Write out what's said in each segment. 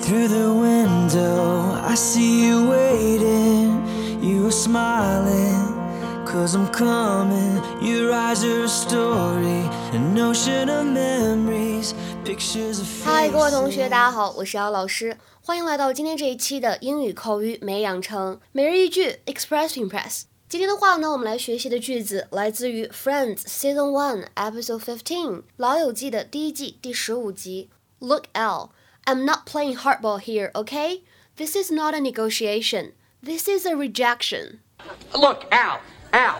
Through the window, I see you waiting. You are smiling, cause I'm coming. Your eyes are a story, an ocean of memories, pictures of 嗨，各位同学，大家好，我是姚老师，欢迎来到今天这一期的英语口语美养成每日一句 Express to Impress。今天的话呢，我们来学习的句子来自于 Friends Season One Episode Fifteen，老友记的第一季第十五集。Look, Al, I'm not playing hardball here, okay? This is not a negotiation. This is a rejection. Look, Al, Al,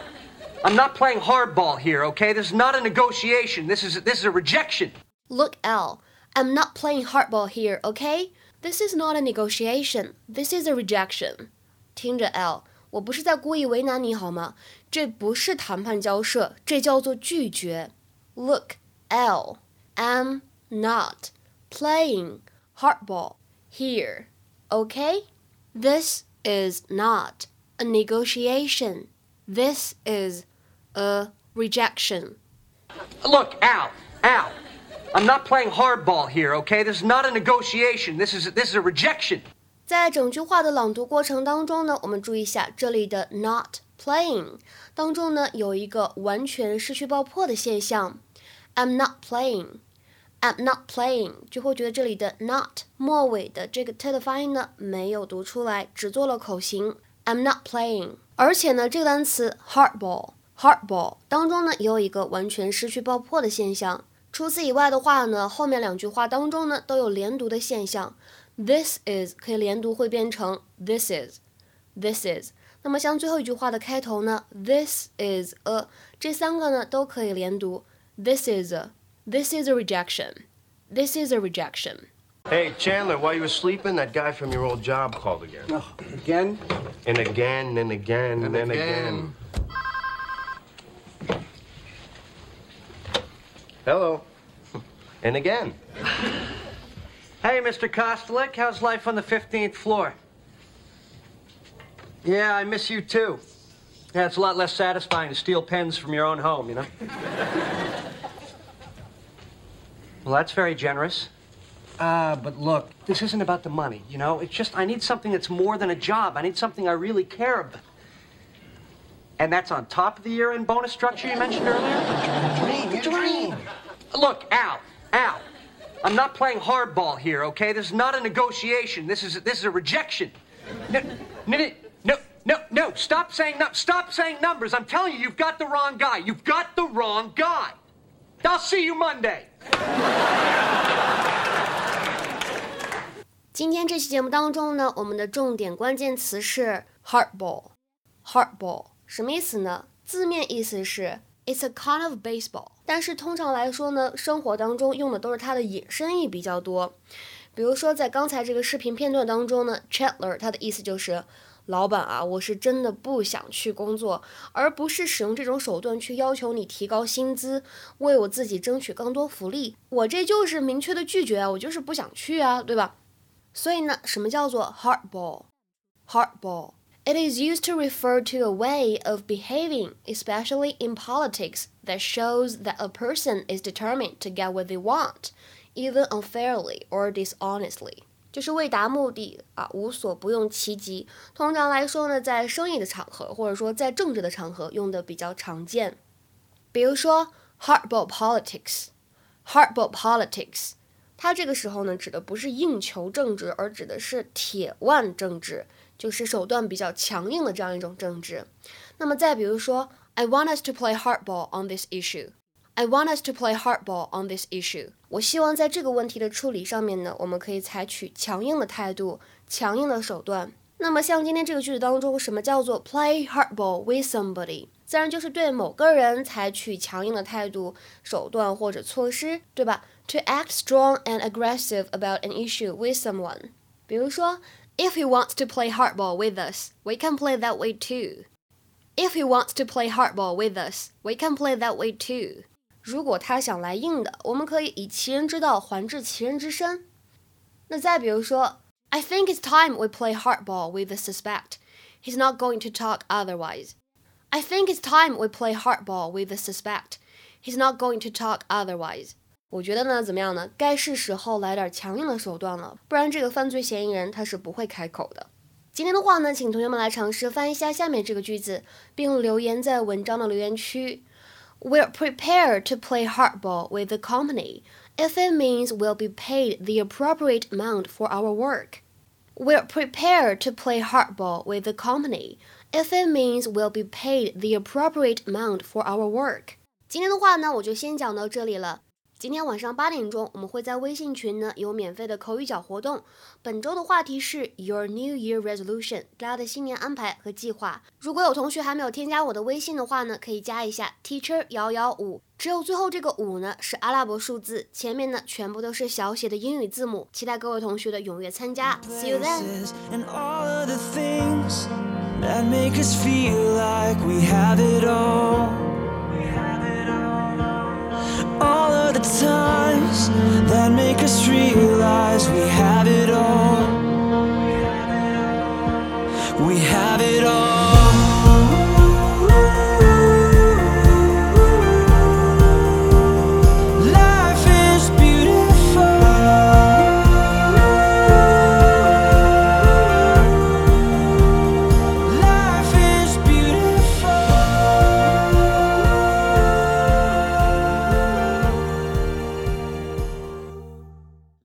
I'm not playing hardball here, okay? This is not a negotiation. This is this is a rejection. Look, Al, I'm not playing hardball here, okay? This is not a negotiation. This is a rejection. 听着，Al，我不是在故意为难你好吗？这不是谈判交涉，这叫做拒绝。Look, Al, I'm not playing hardball here, okay? This is not a negotiation. This is a rejection. Look, Al, Al, I'm not playing hardball here, okay? This is not a negotiation. This is this is a rejection. 在整句话的朗读过程当中呢，我们注意一下这里的 not playing 当中呢有一个完全失去爆破的现象。I'm not playing, I'm not playing，就会觉得这里的 not 末尾的这个 t 的发音呢没有读出来，只做了口型。I'm not playing，而且呢这个单词 hardball hardball 当中呢也有一个完全失去爆破的现象。除此以外的话呢，后面两句话当中呢都有连读的现象。This is 可以连读会变成 this is，this is。那么像最后一句话的开头呢，this is a 这三个呢都可以连读。This is a this is a rejection. This is a rejection. Hey, Chandler, while you were sleeping, that guy from your old job called again. Oh, again? And again, and again, and, And again. Hello. And again. Hey, Mr. Kostelik, how's life on the 15th floor? Yeah, I miss you too. Yeah, it's a lot less satisfying to steal pens from your own home, you know? Well, that's very generous. Uh, but look, this isn't about the money, you know? It's just I need something that's more than a job. I need something I really care about. And that's on top of the year-end bonus structure you mentioned earlier? Dream, dream. Look, Al, Al, I'm not playing hardball here, okay? This is not a negotiation. This is this is a rejection. No, no, no, no, no, no. Stop saying no. Stop saying numbers. I'm telling you, you've got the wrong guy. You've got the wrong guy. I'll see you Monday. 今天这期节目当中呢，我们的重点关键词是 hardball。hardball 什么意思呢？字面意思是 it's a kind of baseball，但是通常来说呢，生活当中用的都是它的引申义比较多。比如说在刚才这个视频片段当中呢，Chandler 他的意思就是。老板啊，我是真的不想去工作，而不是使用这种手段去要求你提高薪资，为我自己争取更多福利。我这就是明确的拒绝啊，我就是不想去啊，对吧？所以呢，什么叫做 hardball？hardball。It is used to refer to a way of behaving, especially in politics, that shows that a person is determined to get what they want, even unfairly or dishonestly. 就是为达目的啊，无所不用其极。通常来说呢，在生意的场合，或者说在政治的场合，用的比较常见。比如说 hardball politics，hardball politics，它这个时候呢，指的不是硬球政治，而指的是铁腕政治，就是手段比较强硬的这样一种政治。那么再比如说，I want us to play hardball on this issue。I want us to play hardball on this issue。我希望在这个问题的处理上面呢，我们可以采取强硬的态度、强硬的手段。那么像今天这个句子当中，什么叫做 play hardball with somebody？自然就是对某个人采取强硬的态度、手段或者措施，对吧？To act strong and aggressive about an issue with someone。比如说，If he wants to play hardball with us, we can play that way too. If he wants to play hardball with us, we can play that way too. 如果他想来硬的，我们可以以其人之道还治其人之身。那再比如说，I think it's time we play hardball with the suspect. He's not going to talk otherwise. I think it's time we play hardball with the suspect. He's not going to talk otherwise. 我觉得呢，怎么样呢？该是时候来点强硬的手段了，不然这个犯罪嫌疑人他是不会开口的。今天的话呢，请同学们来尝试翻译一下下面这个句子，并留言在文章的留言区。We're prepared to play hardball with the company if it means we'll be paid the appropriate amount for our work. We're prepared to play hardball with the company if it means we'll be paid the appropriate amount for our work. 今天的话呢，我就先讲到这里了。 今天晚上八点钟，我们会在微信群呢有免费的口语角活动。本周的话题是 Your New Year Resolution，大家的新年安排和计划。如果有同学还没有添加我的微信的话呢，可以加一下 Teacher 幺幺五，只有最后这个五呢是阿拉伯数字，前面呢全部都是小写的英语字母。期待各位同学的踊跃参加。See you then. times that make us realize we have it all. We have